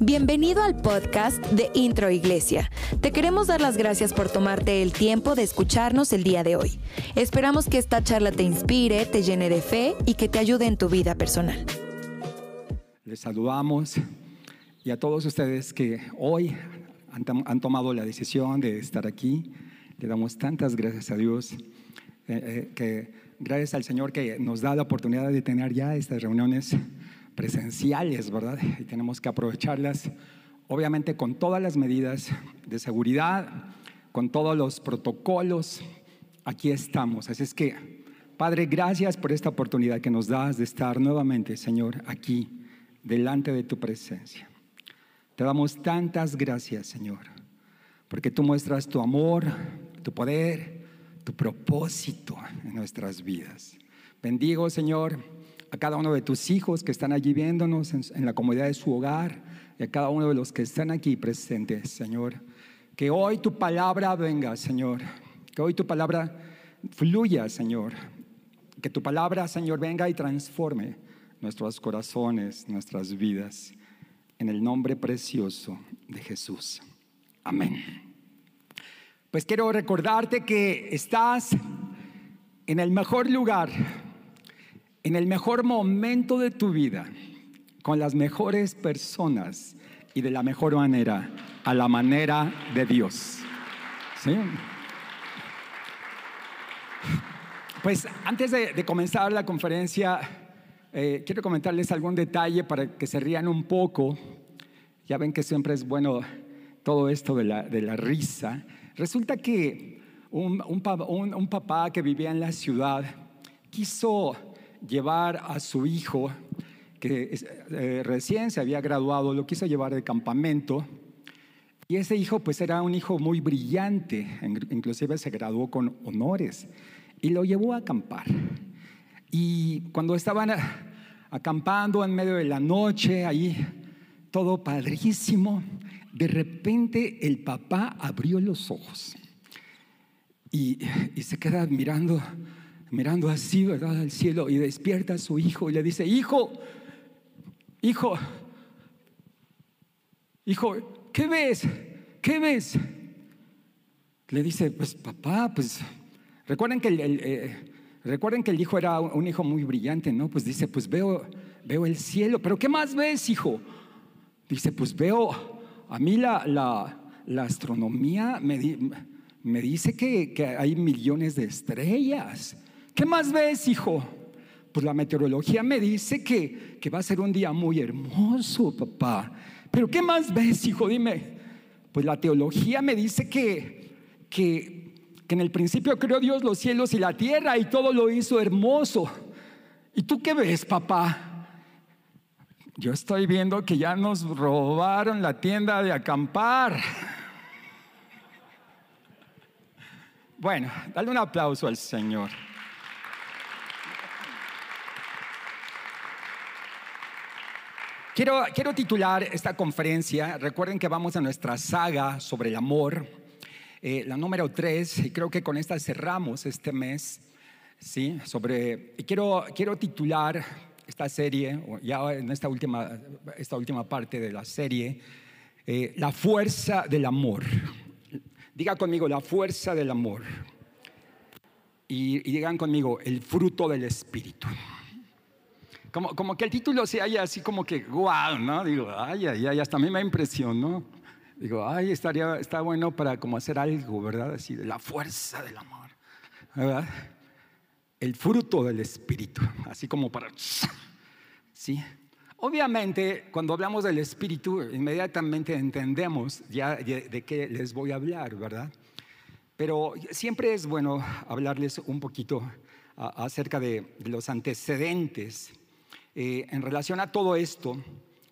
Bienvenido al podcast de Intro Iglesia. Te queremos dar las gracias por tomarte el tiempo de escucharnos el día de hoy. Esperamos que esta charla te inspire, te llene de fe y que te ayude en tu vida personal. Les saludamos y a todos ustedes que hoy han, tomado la decisión de estar aquí. Le damos tantas gracias a Dios, eh, eh, que gracias al Señor que nos da la oportunidad de tener ya estas reuniones presenciales, ¿verdad? Y tenemos que aprovecharlas, obviamente con todas las medidas de seguridad, con todos los protocolos. Aquí estamos. Así es que, Padre, gracias por esta oportunidad que nos das de estar nuevamente, Señor, aquí, delante de tu presencia. Te damos tantas gracias, Señor, porque tú muestras tu amor, tu poder, tu propósito en nuestras vidas. Bendigo, Señor, a cada uno de tus hijos que están allí viéndonos en, la comodidad de su hogar y a cada uno de los que están aquí presentes, Señor. Que hoy tu palabra venga, Señor. Que hoy tu palabra fluya, Señor. Que tu palabra, Señor, venga y transforme nuestros corazones, nuestras vidas. En el nombre precioso de Jesús. Amén. Pues quiero recordarte que estás en el mejor lugar en el mejor momento de tu vida, con las mejores personas y de la mejor manera, a la manera de Dios. Pues antes de, comenzar la conferencia, eh, quiero comentarles algún detalle para que se rían un poco. Ya ven que siempre es bueno todo esto de la, risa. Resulta que un, un papá que vivía en la ciudad quiso llevar a su hijo, que eh, recién se había graduado, lo quiso llevar de campamento. Y ese hijo pues era un hijo muy brillante, inclusive se graduó con honores y lo llevó a acampar. Y cuando estaban acampando en medio de la noche, ahí todo padrísimo, de repente el papá abrió los ojos y, se queda mirando mirando así, ¿verdad? Al cielo y despierta a su hijo y le dice, hijo, hijo, hijo, ¿qué ves? ¿Qué ves? Le dice, pues papá, pues recuerden que el, eh, recuerden que el hijo era un hijo muy brillante, ¿no? Pues dice, pues veo, veo el cielo, pero ¿qué más ves, hijo? Dice, pues veo, a mí la, la, astronomía me, me dice que, que hay millones de estrellas. ¿Qué más ves, hijo? Pues la meteorología me dice que, que va a ser un día muy hermoso, papá. Pero ¿qué más ves, hijo? Dime. Pues la teología me dice que, que, que en el principio creó Dios los cielos y la tierra y todo lo hizo hermoso. ¿Y tú qué ves, papá? Yo estoy viendo que ya nos robaron la tienda de acampar. Bueno, dale un aplauso al Señor. Quiero, quiero titular esta conferencia, recuerden que vamos a nuestra saga sobre el amor, eh, la número 3, y creo que con esta cerramos este mes, ¿sí? Sobre, y quiero, quiero titular esta serie, ya en esta última, esta última parte de la serie, eh, La fuerza del amor. Diga conmigo, la fuerza del amor. Y, y digan conmigo, el fruto del Espíritu. Como, que el título se haya así como que, guau, ¿no? Digo, ay, ay, ay, hasta a mí me impresionó. Digo, ay, estaría, está bueno para como hacer algo, ¿verdad? Así, de la fuerza del amor, ¿verdad? El fruto del Espíritu, así como para, ¿sí? Obviamente, cuando hablamos del Espíritu, inmediatamente entendemos ya de, qué les voy a hablar, ¿verdad? Pero siempre es bueno hablarles un poquito acerca de los antecedentes eh, en relación a todo esto,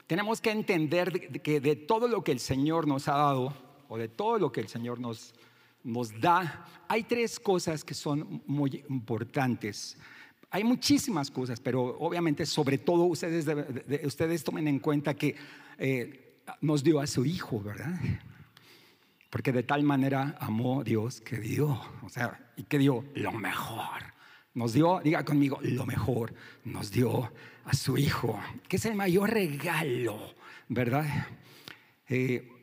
tenemos que entender que de todo lo que el Señor nos ha dado, o de todo lo que el Señor nos, nos da, hay tres cosas que son muy importantes. Hay muchísimas cosas, pero obviamente sobre todo ustedes, ustedes tomen en cuenta que eh, nos dio a su Hijo, ¿verdad? Porque de tal manera amó Dios que dio, o sea, y que dio lo mejor, Nos dio, diga conmigo, lo mejor. Nos dio a su Hijo, que es el mayor regalo, ¿verdad? Eh,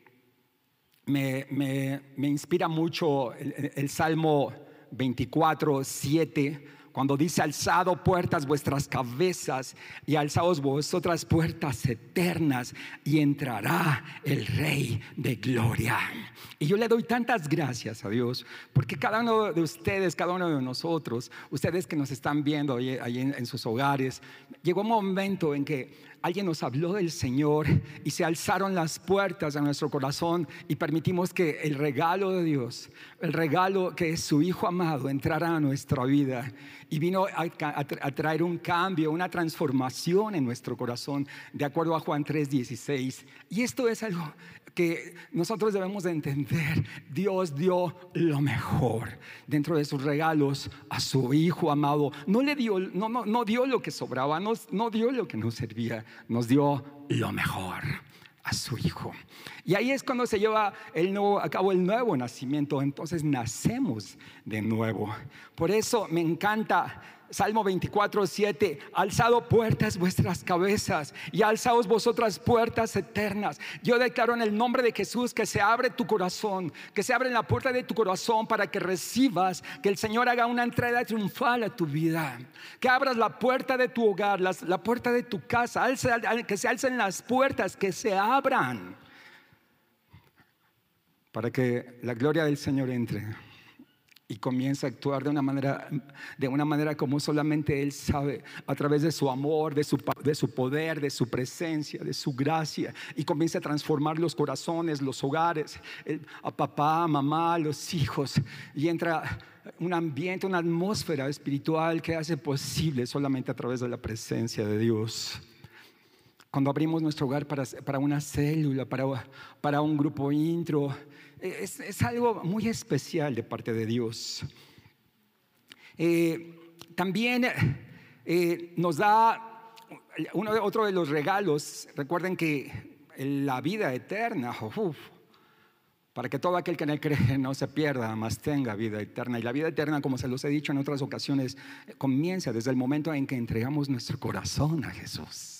me, inspira mucho el, Salmo 24, 7 cuando dice alzado puertas vuestras cabezas y alzaos vosotras puertas eternas y entrará el Rey de Gloria. Y yo le doy tantas gracias a Dios porque cada uno de ustedes, cada uno de nosotros, ustedes que nos están viendo ahí, en, en sus hogares, llegó un momento en que alguien nos habló del Señor y se alzaron las puertas de nuestro corazón y permitimos que el regalo de Dios, el regalo que es su Hijo amado, entrara a nuestra vida y vino a, traer un cambio, una transformación en nuestro corazón, de acuerdo a Juan 3:16. Y esto es algo que nosotros debemos de entender. Dios dio lo mejor dentro de sus regalos a su Hijo amado. No le dio, no, no, no dio lo que sobraba, no, no dio lo que nos servía, nos dio lo mejor a su hijo. Y ahí es cuando se lleva el nuevo, a cabo el nuevo nacimiento, entonces nacemos de nuevo. Por eso me encanta Salmo 24, 7, alzado puertas vuestras cabezas y alzaos vosotras puertas eternas. Yo declaro en el nombre de Jesús que se abre tu corazón, que se abre la puerta de tu corazón para que recibas, que el Señor haga una entrada triunfal a tu vida, que abras la puerta de tu hogar, la puerta de tu casa, que se alcen las puertas, que se abran para que la gloria del Señor entre y comienza a actuar de una manera, de una manera como solamente Él sabe, a través de su amor, de su, de su poder, de su presencia, de su gracia, y comienza a transformar los corazones, los hogares, a papá, a mamá, a los hijos, y entra un ambiente, una atmósfera espiritual que hace posible solamente a través de la presencia de Dios. Cuando abrimos nuestro hogar para, para una célula, para, para un grupo intro, es, algo muy especial de parte de Dios. Eh, también eh, nos da uno, otro de los regalos, recuerden que la vida eterna, para que todo aquel que en él cree no se pierda, más tenga vida eterna. Y la vida eterna, como se los he dicho en otras ocasiones, comienza desde el momento en que entregamos nuestro corazón a Jesús.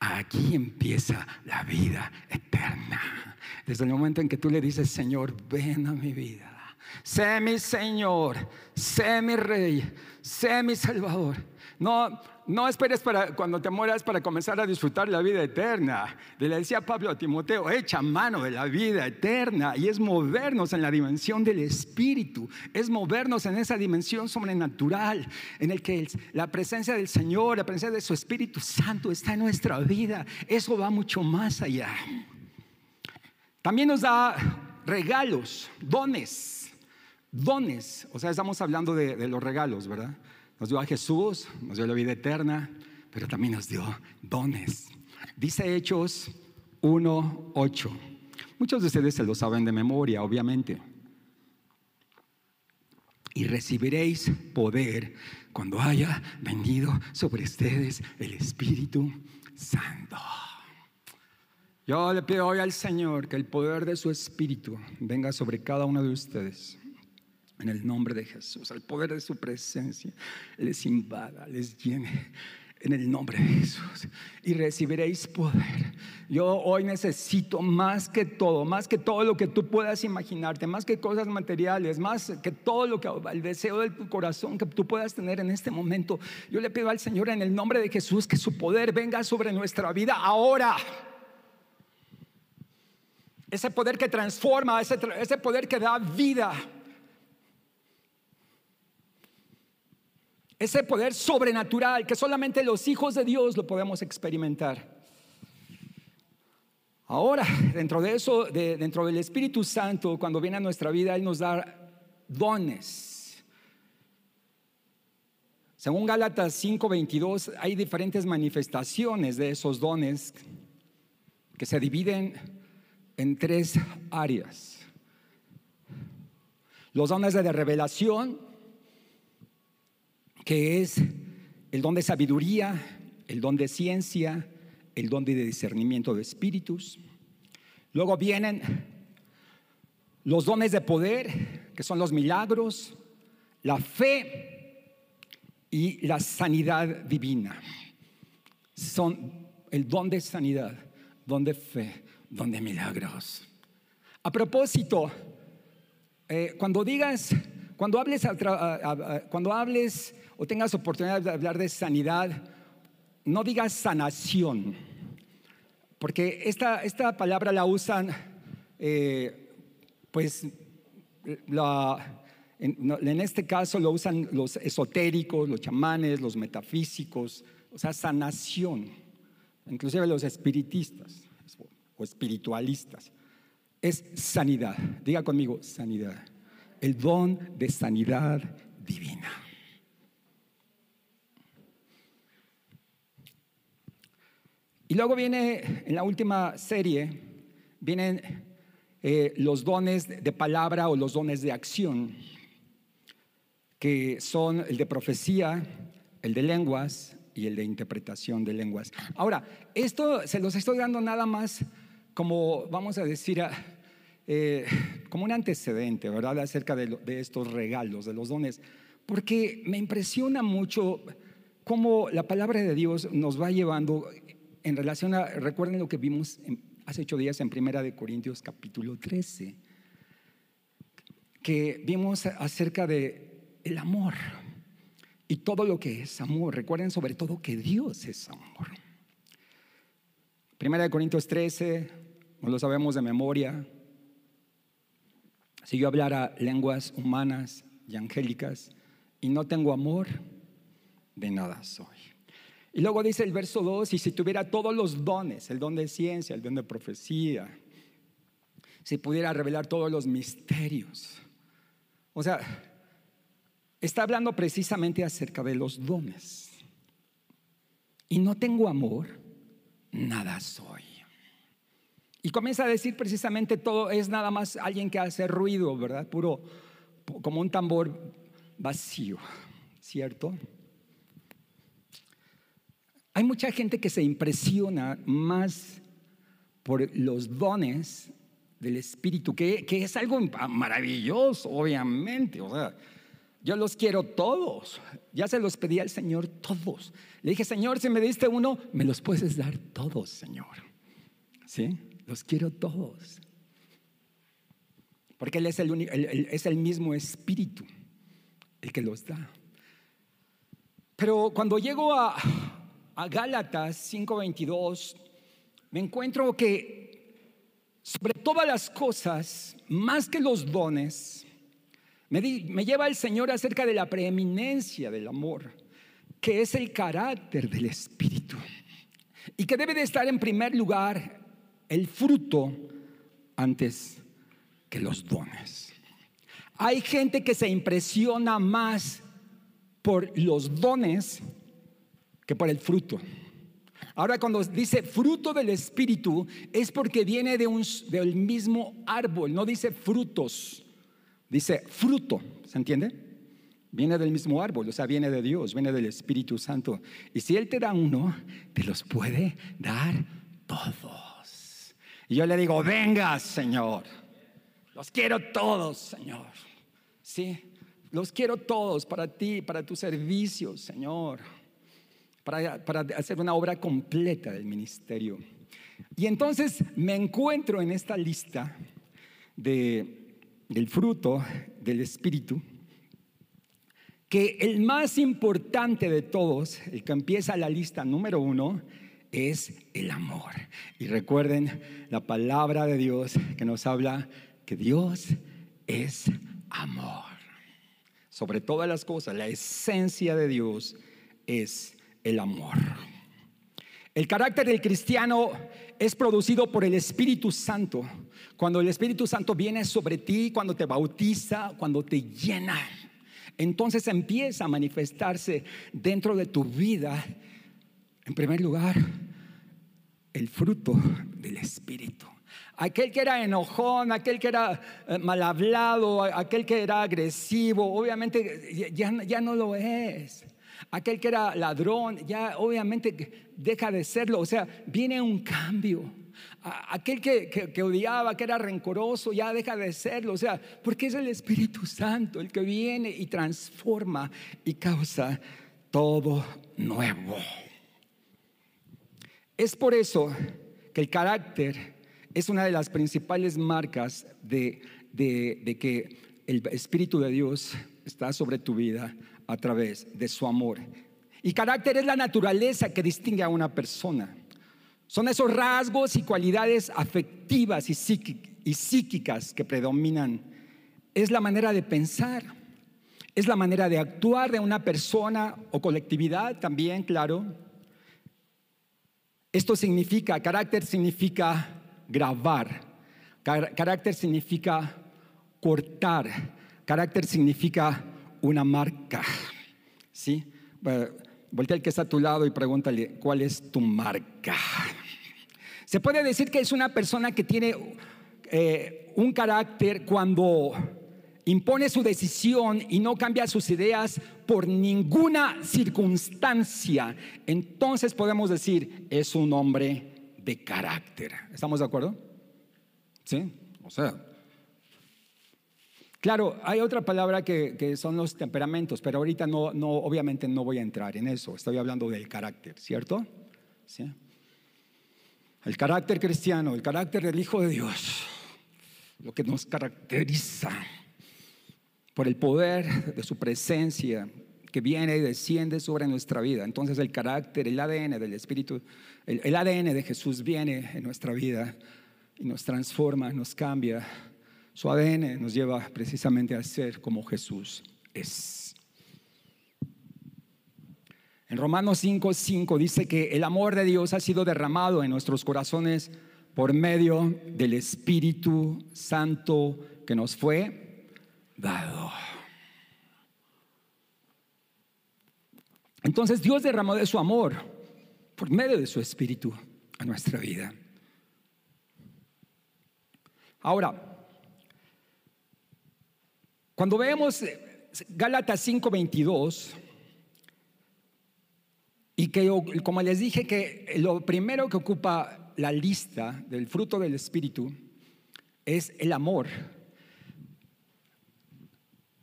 Aquí empieza la vida eterna. Desde el momento en que tú le dices, Señor, ven a mi vida. Sé mi Señor, sé mi Rey, sé mi Salvador. No, no esperes para cuando te mueras para comenzar a disfrutar la vida eterna. Le decía Pablo a Timoteo, echa mano de la vida eterna y es movernos en la dimensión del Espíritu, es movernos en esa dimensión sobrenatural en el que la presencia del Señor, la presencia de su Espíritu Santo está en nuestra vida. Eso va mucho más allá. También nos da regalos, dones, dones. O sea, estamos hablando de, los regalos, ¿verdad? Nos dio a Jesús, nos dio la vida eterna, pero también nos dio dones. Dice Hechos 1.8. Muchos de ustedes se lo saben de memoria, obviamente. Y recibiréis poder cuando haya venido sobre ustedes el Espíritu Santo. Yo le pido hoy al Señor que el poder de su Espíritu venga sobre cada uno de ustedes en el nombre de Jesús, al poder de su presencia, les invada, les llene en el nombre de Jesús y recibiréis poder. Yo hoy necesito más que todo, más que todo lo que tú puedas imaginarte, más que cosas materiales, más que todo lo que el deseo de tu corazón que tú puedas tener en este momento. Yo le pido al Señor en el nombre de Jesús que su poder venga sobre nuestra vida ahora. Ese poder que transforma, ese, ese poder que da vida. Ese poder sobrenatural que solamente los hijos de Dios lo podemos experimentar. Ahora, dentro de eso, dentro del Espíritu Santo, cuando viene a nuestra vida, Él nos da dones. Según Gálatas 5:22, hay diferentes manifestaciones de esos dones que se dividen en tres áreas. Los dones de revelación, que es el don de sabiduría, el don de ciencia, el don de discernimiento de espíritus. Luego vienen los dones de poder, que son los milagros, la fe y la sanidad divina. Son el don de sanidad, don de fe, don de milagros. A propósito, eh, cuando digas, cuando hables, cuando hables o tengas oportunidad de hablar de sanidad, no digas sanación, porque esta, esta palabra la usan, eh, pues, en, este caso lo usan los esotéricos, los chamanes, los metafísicos, o sea, sanación, inclusive los espiritistas o espiritualistas. Es sanidad, diga conmigo, sanidad, el don de sanidad divina. Y luego viene, en la última serie, vienen eh, los dones de palabra o los dones de acción, que son el de profecía, el de lenguas y el de interpretación de lenguas. Ahora, esto se los estoy dando nada más como, vamos a decir, eh, como un antecedente, ¿verdad?, acerca de, estos regalos, de los dones, porque me impresiona mucho cómo la palabra de Dios nos va llevando en relación a, recuerden lo que vimos hace ocho días en Primera de Corintios capítulo 13, que vimos acerca de amor y todo lo que es amor. Recuerden sobre todo que Dios es amor. Primera de Corintios 13, no lo sabemos de memoria. Si yo hablara lenguas humanas y angélicas y no tengo amor, de nada soy. Y luego dice el verso 2, y si tuviera todos los dones, el don de ciencia, el don de profecía, si pudiera revelar todos los misterios. O sea, está hablando precisamente acerca de los dones. Y no tengo amor, nada soy. Y comienza a decir precisamente todo es nada más alguien que hace ruido, ¿verdad? Puro, como un tambor vacío, ¿cierto? Hay mucha gente que se impresiona más por los dones del Espíritu, que, es algo maravilloso, obviamente. O sea, yo los quiero todos. Ya se los pedí al Señor todos. Le dije, Señor, si me diste uno, me los puedes dar todos, Señor. ¿Sí? Los quiero todos. Porque Él es el, es el mismo Espíritu el que los da. Pero cuando llego a, a Gálatas 5:22, me encuentro que sobre todas las cosas, más que los dones, me, me lleva el Señor acerca de la preeminencia del amor, que es el carácter del Espíritu, y que debe de estar en primer lugar el fruto antes que los dones. Hay gente que se impresiona más por los dones que por el fruto. Ahora cuando dice fruto del Espíritu es porque viene de un, del mismo árbol, no dice frutos, dice fruto, ¿se entiende? Viene del mismo árbol, o sea, viene de Dios, viene del Espíritu Santo. Y si Él te da uno, te los puede dar todos. Y yo le digo, venga, Señor, los quiero todos, Señor. Sí, los quiero todos para ti, para tu servicio, Señor para, hacer una obra completa del ministerio. Y entonces me encuentro en esta lista de, del fruto del Espíritu, que el más importante de todos, el que empieza la lista número uno, es el amor. Y recuerden la palabra de Dios que nos habla que Dios es amor. Sobre todas las cosas, la esencia de Dios es el amor. El carácter del cristiano es producido por el Espíritu Santo. Cuando el Espíritu Santo viene sobre ti, cuando te bautiza, cuando te llena, entonces empieza a manifestarse dentro de tu vida, en primer lugar, el fruto del Espíritu. Aquel que era enojón, aquel que era eh, mal hablado, aquel que era agresivo, obviamente ya, ya no lo es. Aquel que era ladrón, ya obviamente deja de serlo. O sea, viene un cambio. Aquel que, odiaba, que era rencoroso, ya deja de serlo. O sea, porque es el Espíritu Santo el que viene y transforma y causa todo nuevo. Es por eso que el carácter es una de las principales marcas de, que el Espíritu de Dios está sobre tu vida a través de su amor. Y carácter es la naturaleza que distingue a una persona. Son esos rasgos y cualidades afectivas y, psíquicas que predominan. Es la manera de pensar, es la manera de actuar de una persona o colectividad también, claro. Esto significa, carácter significa grabar, carácter significa cortar, carácter significa una marca. ¿Sí? Voltea al que está a tu lado y pregúntale, ¿cuál es tu marca? Se puede decir que es una persona que tiene eh, un carácter cuando impone su decisión y no cambia sus ideas por ninguna circunstancia. Entonces podemos decir, es un hombre de carácter. ¿Estamos de acuerdo? ¿Sí? O sea, Claro, hay otra palabra que, son los temperamentos, pero ahorita no, no, obviamente no voy a entrar en eso. Estoy hablando del carácter, ¿cierto? ¿Sí? El carácter cristiano, el carácter del Hijo de Dios, lo que nos caracteriza por el poder de su presencia que viene y desciende sobre nuestra vida. Entonces el carácter, el ADN del Espíritu, el, ADN de Jesús viene en nuestra vida y nos transforma, nos cambia su ADN nos lleva precisamente a ser como Jesús es. En Romanos 5, 5 dice que el amor de Dios ha sido derramado en nuestros corazones por medio del Espíritu Santo que nos fue Entonces Dios derramó de su amor por medio de su Espíritu a nuestra vida. Ahora, cuando vemos eh, Gálatas 5:22, y que como les dije que lo primero que ocupa la lista del fruto del Espíritu es el amor.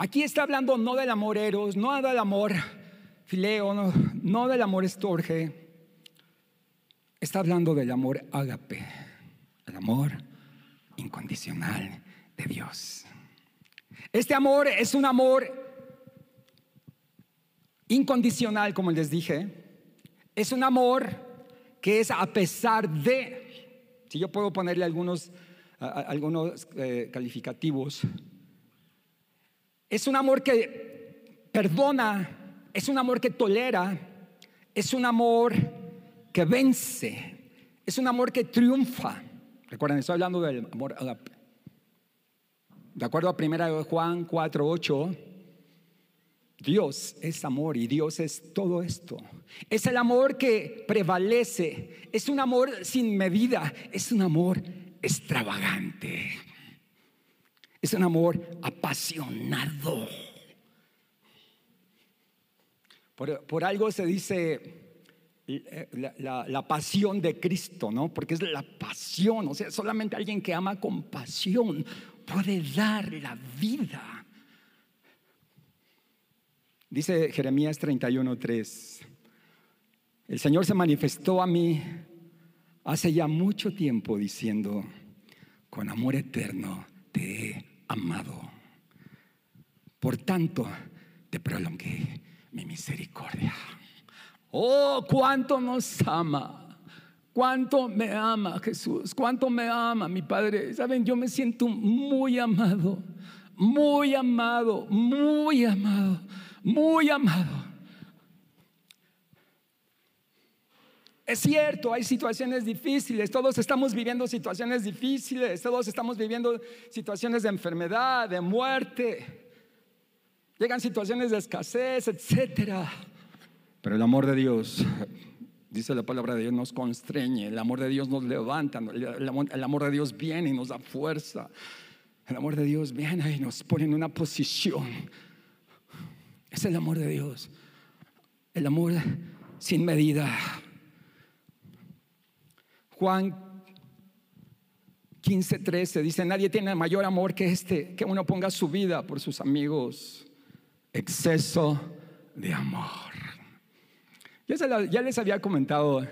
Aquí está hablando no del amor eros, no del amor fileo, no, del amor estorge, está hablando del amor ágape, el amor incondicional de Dios. Este amor es un amor incondicional, como les dije. Es un amor que es a pesar de, si yo puedo ponerle algunos, algunos eh, calificativos, es un amor que perdona, es un amor que tolera, es un amor que vence, es un amor que triunfa. Recuerden, estoy hablando del amor de acuerdo a 1 Juan 4:8, Dios es amor y Dios es todo esto. Es el amor que prevalece, es un amor sin medida, es un amor extravagante, es un amor apasionado. Por, algo se dice eh, la, la, pasión de Cristo, ¿no? Porque es la pasión, o sea, solamente alguien que ama con pasión puede dar la vida. Dice Jeremías 31:3, el Señor se manifestó a mí hace ya mucho tiempo diciendo, con amor eterno he amado. Por tanto, te prolongué mi misericordia. Oh, cuánto nos ama. Cuánto me ama Jesús, cuánto me ama mi Padre. Saben, yo me siento muy amado, muy amado, muy amado, muy amado. Es cierto, hay situaciones difíciles, todos estamos viviendo situaciones difíciles, todos estamos viviendo situaciones de enfermedad, de muerte. Llegan situaciones de escasez, etcétera. Pero el amor de Dios Dice la palabra de Dios, nos constreñe, el amor de Dios nos levanta, el amor, de Dios viene y nos da fuerza. El amor de Dios viene y nos pone en una posición. Es el amor de Dios. El amor sin medida. Juan 15, 13 dice, nadie tiene mayor amor que este, que uno ponga su vida por sus amigos. Exceso de amor. Ya, les había comentado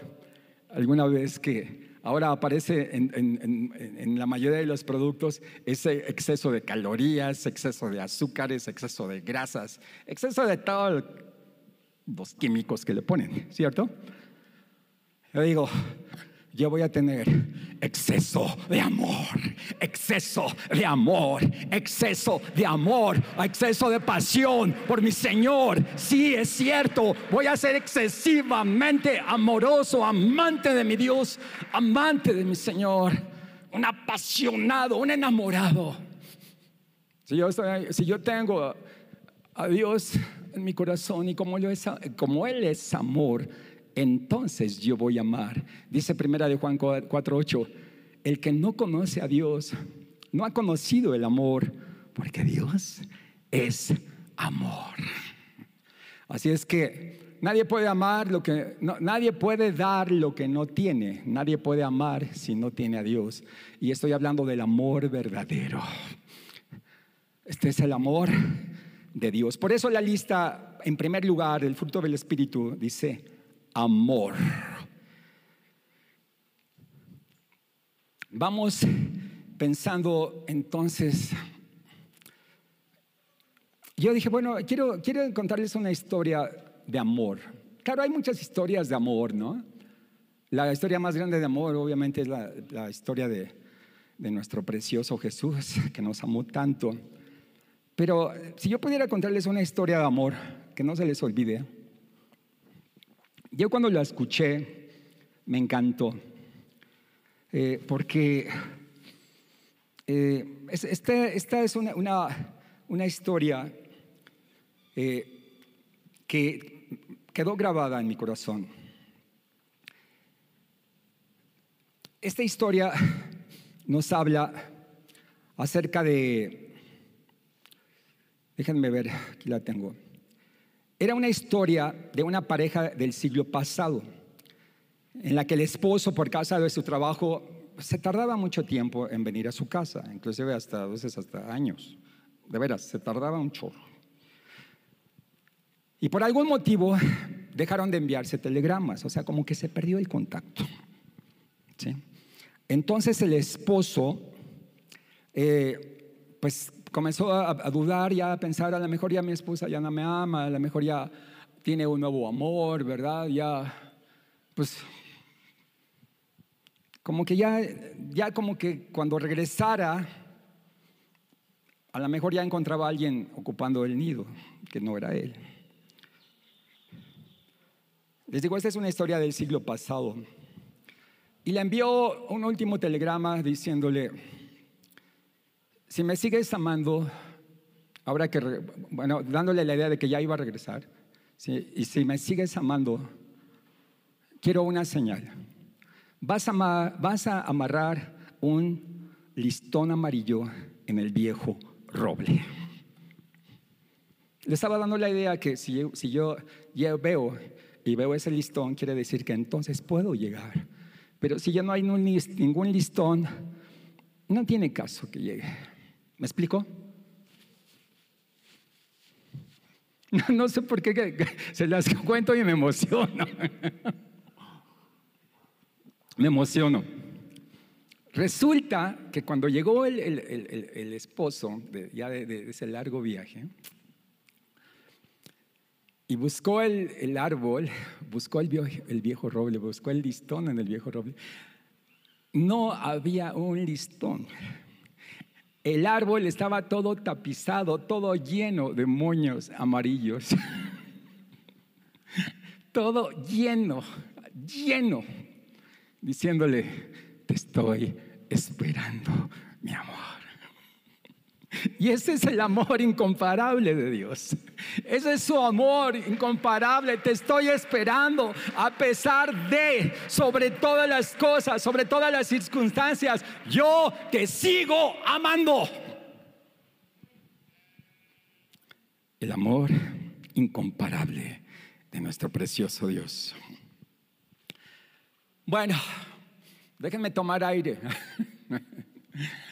alguna vez que ahora aparece en, la mayoría de los productos ese exceso de calorías, exceso de azúcares, exceso de grasas, exceso de todos los químicos que le ponen, ¿cierto? Yo digo, yo voy a tener exceso de amor, exceso de amor, exceso de amor, exceso de pasión por mi Señor. Sí, es cierto, voy a ser excesivamente amoroso, amante de mi Dios, amante de mi Señor, un apasionado, un enamorado. Si yo, si yo tengo a Dios en mi corazón y como, como Él es amor, entonces yo voy a amar. Dice primera de Juan 4:8, el que no conoce a Dios no ha conocido el amor, porque Dios es amor. Así es que nadie puede amar lo que nadie puede dar lo que no tiene, nadie puede amar si no tiene a Dios. Y estoy hablando del amor verdadero. Este es el amor de Dios. Por eso la lista, en primer lugar, el fruto del Espíritu dice, amor. Vamos pensando entonces, yo dije, bueno, quiero, quiero contarles una historia de amor. Claro, hay muchas historias de amor, ¿no? La historia más grande de amor obviamente es la, la historia de, de nuestro precioso Jesús, que nos amó tanto. Pero si yo pudiera contarles una historia de amor, que no se les olvide, yo cuando la escuché me encantó, eh, porque eh, esta, es una, una, historia eh, que quedó grabada en mi corazón. Esta historia nos habla acerca de, déjenme ver, aquí la tengo. Era una historia de una pareja del siglo pasado, en la que el esposo, por causa de su trabajo, se tardaba mucho tiempo en venir a su casa, inclusive hasta a veces hasta años. De veras, se tardaba un chorro. Y por algún motivo dejaron de enviarse telegramas, o sea, como que se perdió el contacto. Entonces el esposo, eh, pues comenzó a, dudar y a pensar, a lo mejor ya mi esposa ya no me ama, a lo mejor ya tiene un nuevo amor, ¿verdad? Ya, pues, como que ya, ya como que cuando regresara, a lo mejor ya encontraba a alguien ocupando el nido, que no era él. Les digo, esta es una historia del siglo pasado. Y le envió un último telegrama diciéndole, si me sigues amando, ahora que, bueno, dándole la idea de que ya iba a regresar, y si me sigues amando, quiero una señal. Vas a, amarrar un listón amarillo en el viejo roble. Le estaba dando la idea que si, yo veo y veo ese listón, quiere decir que entonces puedo llegar. Pero si ya no hay ningún listón, no tiene caso que llegue. ¿Me explico? No, sé por qué se las cuento y me emociono. Me emociono. Resulta que cuando llegó el, esposo de, ya de, ese largo viaje y buscó el, árbol, buscó el viejo roble, buscó el listón en el viejo roble, no había un listón. El árbol estaba todo tapizado, todo lleno de moños amarillos. todo lleno, lleno, diciéndole, te estoy esperando, mi amor. Y ese es el amor incomparable de Dios. Ese es su amor incomparable. Te estoy esperando a pesar de, sobre todas las cosas, sobre todas las circunstancias, yo te sigo amando. El amor incomparable de nuestro precioso Dios. Bueno, déjenme tomar aire.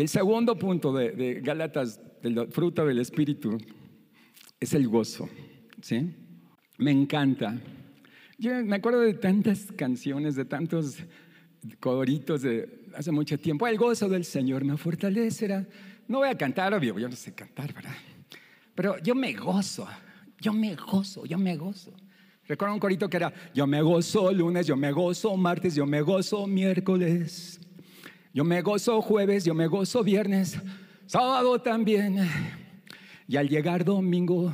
El segundo punto de, de Gálatas, del fruto del Espíritu, es el gozo. ¿sí? Me encanta Yo me acuerdo de tantas canciones, de tantos coritos de hace mucho tiempo. El gozo del Señor me fortalecerá. No voy a cantar, obvio, yo no sé cantar, ¿verdad? Pero yo me gozo, yo me gozo, yo me gozo. Recuerdo un corito que era, yo me gozo lunes, yo me gozo martes, yo me gozo miércoles, yo me gozo jueves, yo me gozo viernes, sábado también. Y al llegar domingo,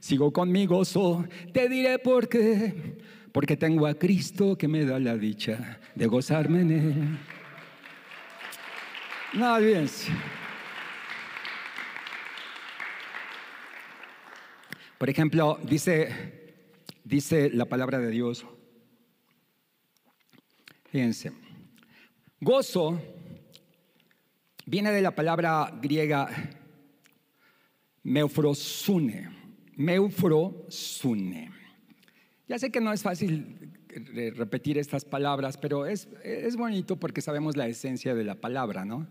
sigo con mi gozo, te diré por qué, porque tengo a Cristo que me da la dicha de gozarme en él. No, bien. Por ejemplo, dice dice la palabra de Dios. Fíjense, gozo viene de la palabra griega meufrosune, meufrosune. Ya sé que no es fácil repetir estas palabras, pero es, es bonito porque sabemos la esencia de la palabra, ¿no?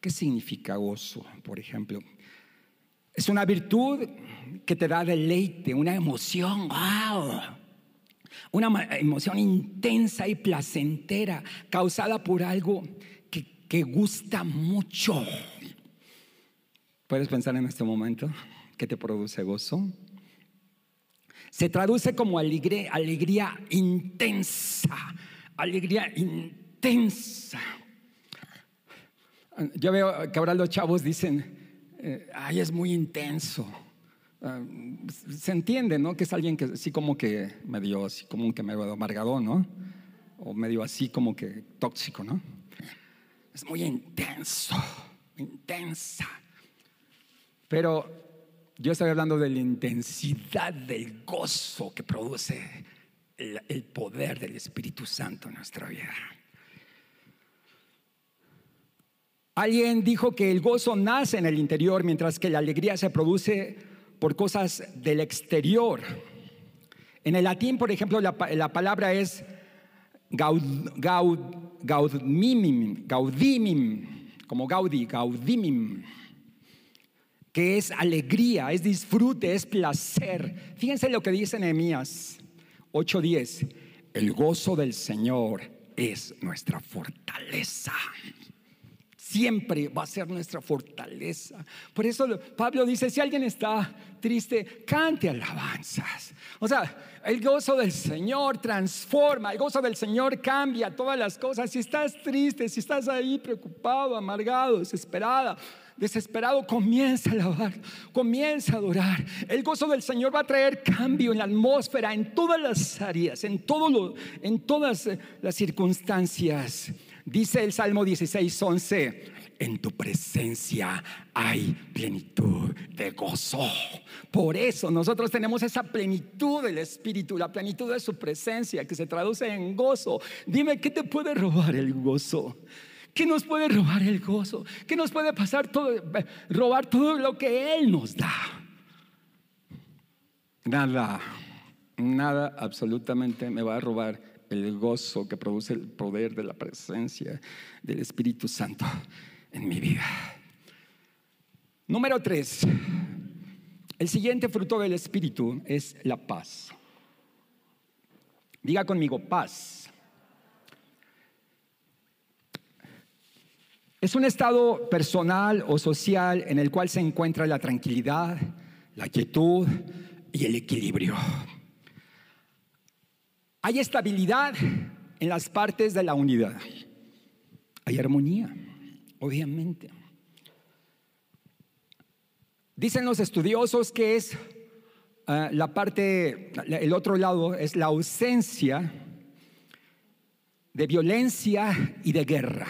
¿Qué significa gozo, por ejemplo? Es una virtud que te da deleite, una emoción, wow. Una emoción intensa y placentera, causada por algo que, que gusta mucho. ¿Puedes pensar en este momento qué te produce gozo? Se traduce como alegría, alegría intensa, alegría intensa. Yo veo que ahora los chavos dicen, eh, ay, es muy intenso. Ah, se entiende, ¿no? Que es alguien que así como que medio, así como que medio amargado, ¿no? O medio así como que tóxico, ¿no? Es muy intenso, intensa. Pero yo estoy hablando de la intensidad del gozo que produce el poder del Espíritu Santo en nuestra vida. Alguien dijo que el gozo nace en el interior mientras que la alegría se produce por cosas del exterior. En el latín, por ejemplo, la, palabra es gaudimim, gaudimim, como gaudi, gaudimim, que es alegría, es disfrute, es placer. Fíjense lo que dice Nehemías 8:10, el gozo del Señor es nuestra fortaleza siempre va a ser nuestra fortaleza. Por eso Pablo dice, si alguien está triste, cante alabanzas. O sea, el gozo del Señor transforma, el gozo del Señor cambia todas las cosas. Si estás triste, si estás ahí preocupado, amargado, desesperada, desesperado, comienza a alabar, comienza a adorar. El gozo del Señor va a traer cambio en la atmósfera, en todas las áreas, en, todo en todas las circunstancias. Dice el Salmo 16, 11, en tu presencia hay plenitud de gozo. Por eso nosotros tenemos esa plenitud del Espíritu, la plenitud de su presencia que se traduce en gozo. Dime, ¿qué te puede robar el gozo? ¿Qué nos puede robar el gozo? ¿Qué nos puede pasar todo, robar todo lo que Él nos da? Nada, nada absolutamente me va a robar el gozo que produce el poder de la presencia del Espíritu Santo en mi vida. Número tres, el siguiente fruto del Espíritu es la paz. Diga conmigo, paz. Es un estado personal o social en el cual se encuentra la tranquilidad, la quietud y el equilibrio. Hay estabilidad en las partes de la unidad. Hay armonía, obviamente. Dicen los estudiosos que es ah, la parte, el otro lado es la ausencia de violencia y de guerra.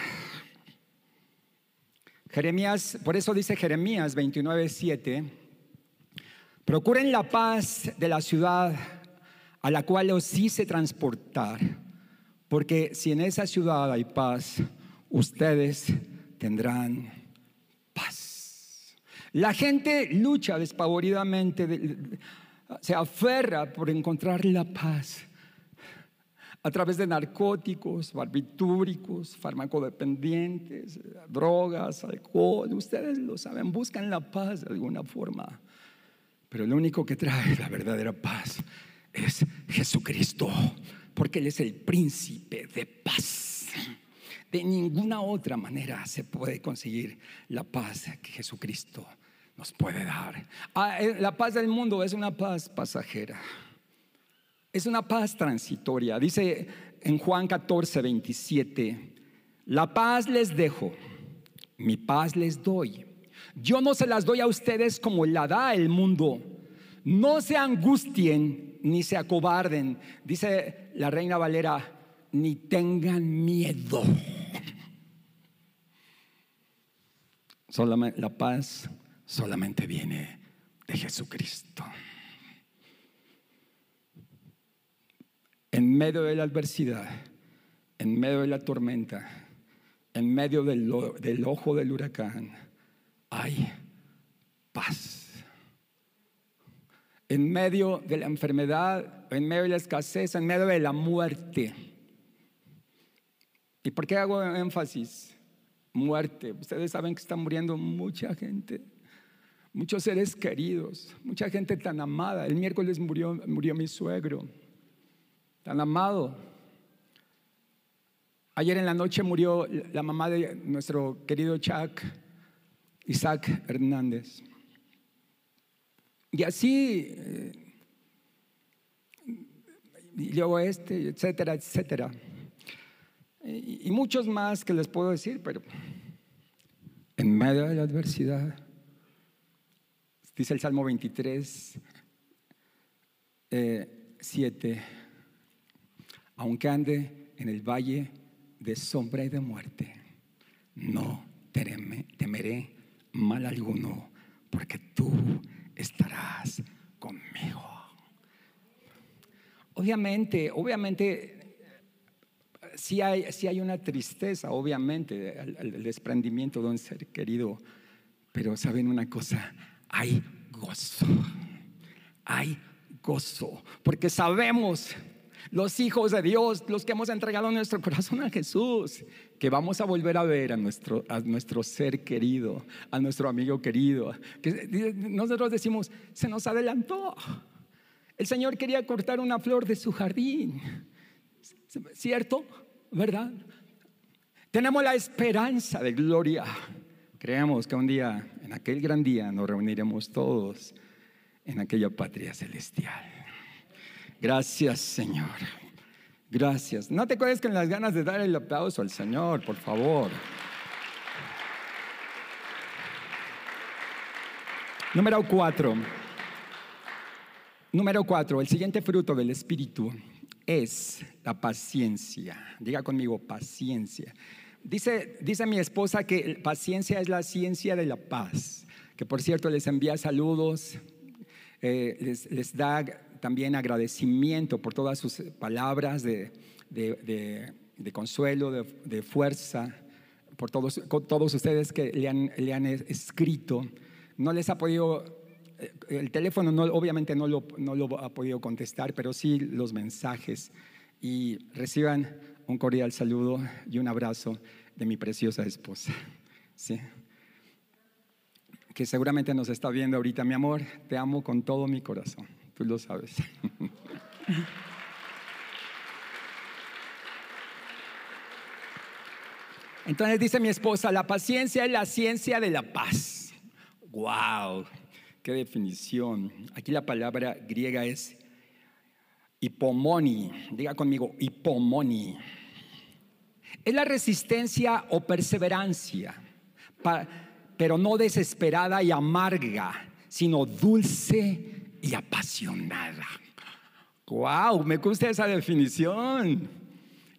Jeremías, por eso dice Jeremías 29:7, procuren la paz de la ciudad a la cual os hice transportar, porque si en esa ciudad hay paz, ustedes tendrán paz. La gente lucha despavoridamente, se aferra por encontrar la paz a través de narcóticos, barbitúricos, farmacodependientes, drogas, alcohol. Ustedes lo saben, buscan la paz de alguna forma. Pero lo único que trae la verdadera paz es Jesucristo, porque Él es el príncipe de paz. De ninguna otra manera se puede conseguir la paz que Jesucristo nos puede dar. Ah, eh, la paz del mundo es una paz pasajera. Es una paz transitoria. Dice en Juan 14, 27, la paz les dejo, mi paz les doy. Yo no se las doy a ustedes como la da el mundo. No se angustien ni se acobarden. Dice la reina Valera, ni tengan miedo. Solamente, la paz solamente viene de Jesucristo. En medio de la adversidad, en medio de la tormenta, en medio del, del ojo del huracán, hay paz. En medio de la enfermedad, en medio de la escasez, en medio de la muerte. ¿Y por qué hago énfasis? Muerte. Ustedes saben que está muriendo mucha gente muchos seres queridos, mucha gente tan amada. El miércoles murió, murió mi suegro, tan amado. Ayer en la noche murió la mamá de nuestro querido Chuck, Isaac Hernández. Y así, eh, y luego este, etcétera, etcétera. y muchos más que les puedo decir, pero en medio de la adversidad, Dice el Salmo 23, 7, eh, aunque ande en el valle de sombra y de muerte, no temeré mal alguno, porque tú estarás conmigo. Obviamente, obviamente, si hay, hay una tristeza, obviamente, el desprendimiento de un ser querido, pero saben una cosa, hay gozo. Hay gozo. Porque sabemos, los hijos de Dios, los que hemos entregado nuestro corazón a Jesús, que vamos a volver a ver a nuestro, a nuestro ser querido, a nuestro amigo querido. Que nosotros decimos, se nos adelantó. El Señor quería cortar una flor de su jardín. ¿Cierto? ¿Verdad? Tenemos la esperanza de gloria. Creemos que un día, en aquel gran día, nos reuniremos todos en aquella patria celestial. Gracias, Señor. Gracias. No te acuerdes con las ganas de dar el aplauso al Señor, por favor. Número cuatro. Número cuatro, el siguiente fruto del Espíritu es la paciencia. Diga conmigo, paciencia. Dice, dice mi esposa que paciencia es la ciencia de la paz, que por cierto les envía saludos, eh, les, da también agradecimiento por todas sus palabras de, consuelo, de, fuerza, por todos, todos ustedes que le han, le han escrito. No les ha podido eh, el teléfono no, obviamente no lo, no lo, ha podido contestar, pero sí los mensajes. Y reciban un cordial saludo y un abrazo de mi preciosa esposa. ¿sí? Que seguramente nos está viendo ahorita, mi amor, te amo con todo mi corazón, tú lo sabes. Entonces dice mi esposa, la paciencia es la ciencia de la paz. ¡Wow! ¡Qué definición! Aquí la palabra griega es hipomoni. Diga conmigo, hipomoni. Es la resistencia o perseverancia, pero no desesperada y amarga, sino dulce y apasionada. ¡Wow! Me gusta esa definición.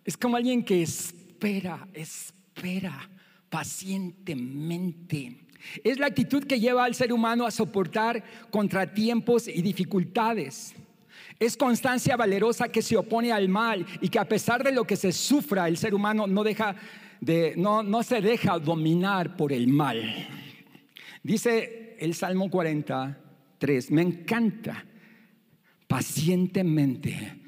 Es como alguien que espera, espera pacientemente. Es la actitud que lleva al ser humano a soportar contratiempos y dificultades. Es constancia valerosa que se opone al mal y que a pesar de lo que se sufra, el ser humano no, deja de, no, no se deja dominar por el mal. Dice el Salmo 43, me encanta, pacientemente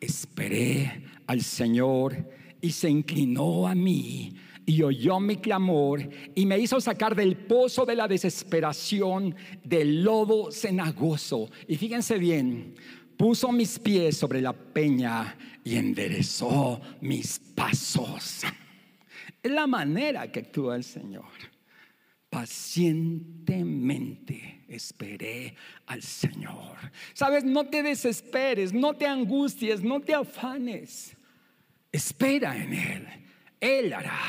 esperé al Señor y se inclinó a mí y oyó mi clamor y me hizo sacar del pozo de la desesperación, del lodo cenagoso. Y fíjense bien, puso mis pies sobre la peña y enderezó mis pasos. Es la manera que actúa el Señor. Pacientemente esperé al Señor. Sabes, no te desesperes, no te angusties, no te afanes. Espera en Él. Él hará.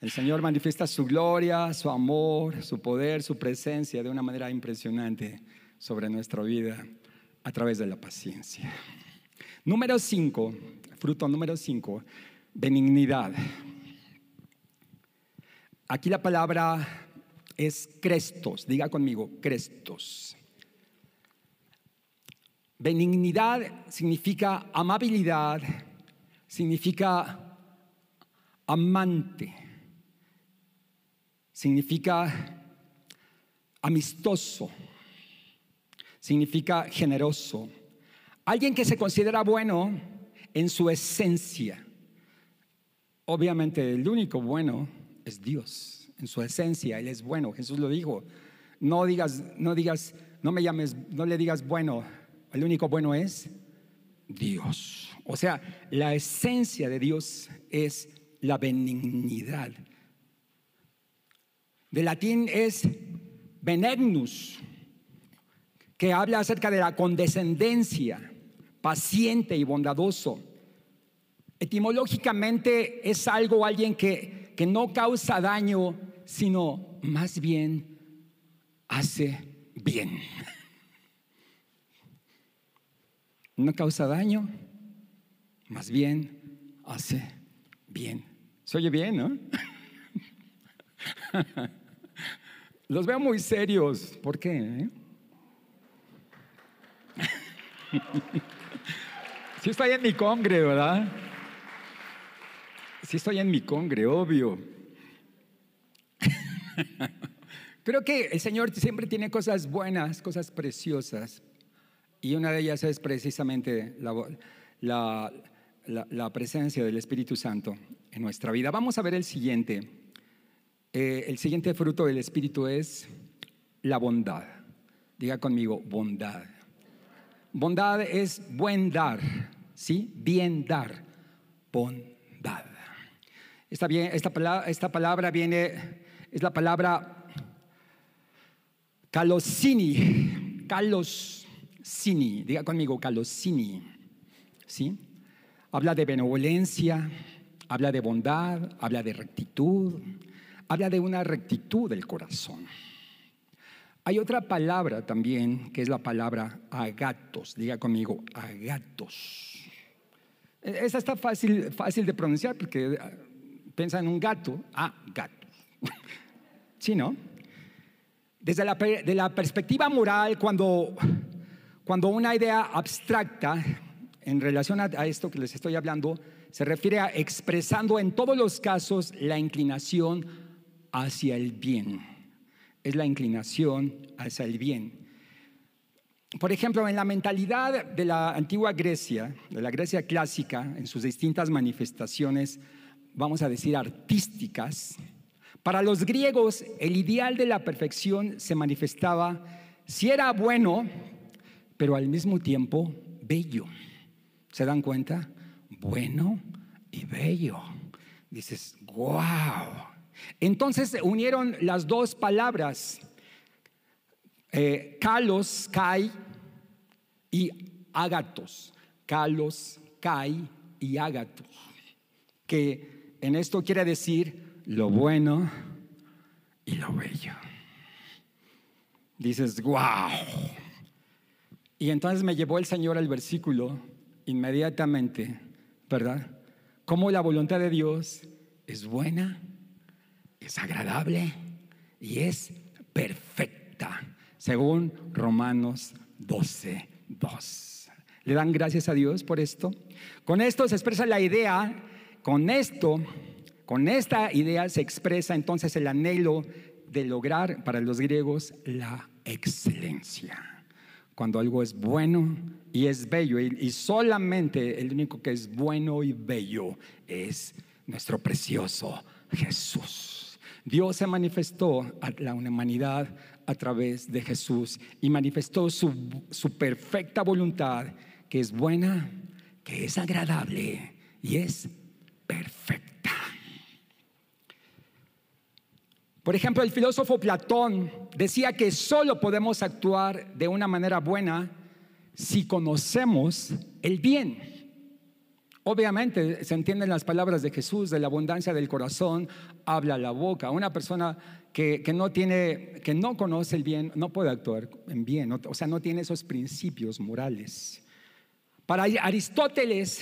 El Señor manifiesta su gloria, su amor, su poder, su presencia de una manera impresionante sobre nuestra vida a través de la paciencia. Número cinco, fruto número cinco, benignidad. Aquí la palabra es crestos, diga conmigo, crestos. Benignidad significa amabilidad, significa amante, significa amistoso, significa generoso. Alguien que se considera bueno en su esencia. Obviamente el único bueno es Dios, en su esencia, Él es bueno. Jesús lo dijo. No digas, no digas, no me llames, no le digas bueno. El único bueno es Dios. O sea, la esencia de Dios es la benignidad. De latín es benignus, que habla acerca de la condescendencia, paciente y bondadoso. Etimológicamente es algo, alguien que, que no causa daño, sino más bien hace bien. No causa daño, más bien hace bien. Se oye bien, ¿no? Los veo muy serios. ¿Por qué? Eh? Si estoy en mi congre, ¿verdad? Si estoy en mi congre, obvio. Creo que el Señor siempre tiene cosas buenas, cosas preciosas. Y una de ellas es precisamente la, la, presencia del Espíritu Santo en nuestra vida. Vamos a ver el siguiente. Eh, el siguiente fruto del Espíritu es la bondad. Diga conmigo, bondad. Bondad es buen dar, ¿sí? Bien dar, bondad. Esta, bien, esta, esta palabra viene, es la palabra calosini, calosini, diga conmigo, calosini, ¿sí? Habla de benevolencia, habla de bondad, habla de rectitud, habla de una rectitud del corazón. Hay otra palabra también que es la palabra agatos. Diga conmigo, agatos. E-, esa está fácil, fácil de pronunciar porque ah, piensa en un gato. Ah, gato. ¿Sí, no? Desde la, perspectiva moral, cuando, cuando una idea abstracta en relación a, a esto que les estoy hablando se refiere a expresando en todos los casos la inclinación hacia el bien es la inclinación hacia el bien. Por ejemplo, en la mentalidad de la antigua Grecia, de la Grecia clásica, en sus distintas manifestaciones, vamos a decir, artísticas, para los griegos el ideal de la perfección se manifestaba si era bueno, pero al mismo tiempo bello. ¿Se dan cuenta? Bueno y bello. Dices, wow, entonces unieron las dos palabras, eh, kalos, kai y agatos. Kalos, kai y agatos. Que en esto quiere decir lo bueno y lo bello. Dices, wow. Y entonces me llevó el Señor al versículo inmediatamente, ¿verdad? Cómo la voluntad de Dios es buena es agradable y es perfecta, según Romanos 12, 2. ¿Le dan gracias a Dios por esto? Con esto se expresa la idea, con esto, con esta idea se expresa entonces el anhelo de lograr para los griegos la excelencia. Cuando algo es bueno y es bello, y, solamente el único que es bueno y bello es nuestro precioso Jesús. Dios se manifestó a la humanidad a través de Jesús y manifestó su, su perfecta voluntad, que es buena, que es agradable y es perfecta. Por ejemplo, el filósofo Platón decía que solo podemos actuar de una manera buena si conocemos el bien. Obviamente se entienden las palabras de Jesús, de la abundancia del corazón, habla la boca. Una persona que, no tiene, que no conoce el bien, no puede actuar en bien, o sea, no tiene esos principios morales. Para Aristóteles,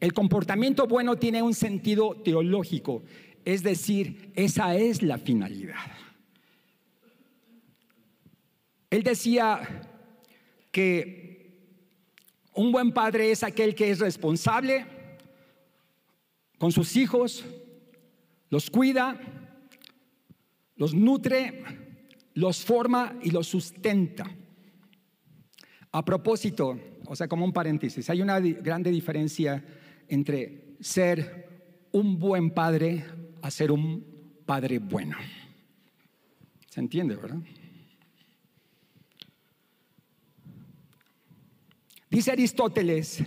el comportamiento bueno tiene un sentido teológico, es decir, esa es la finalidad. Él decía que un buen padre es aquel que es responsable con sus hijos, los cuida, los nutre, los forma y los sustenta. A propósito, o sea, como un paréntesis, hay una grande diferencia entre ser un buen padre a ser un padre bueno. ¿Se entiende, verdad? Dice Aristóteles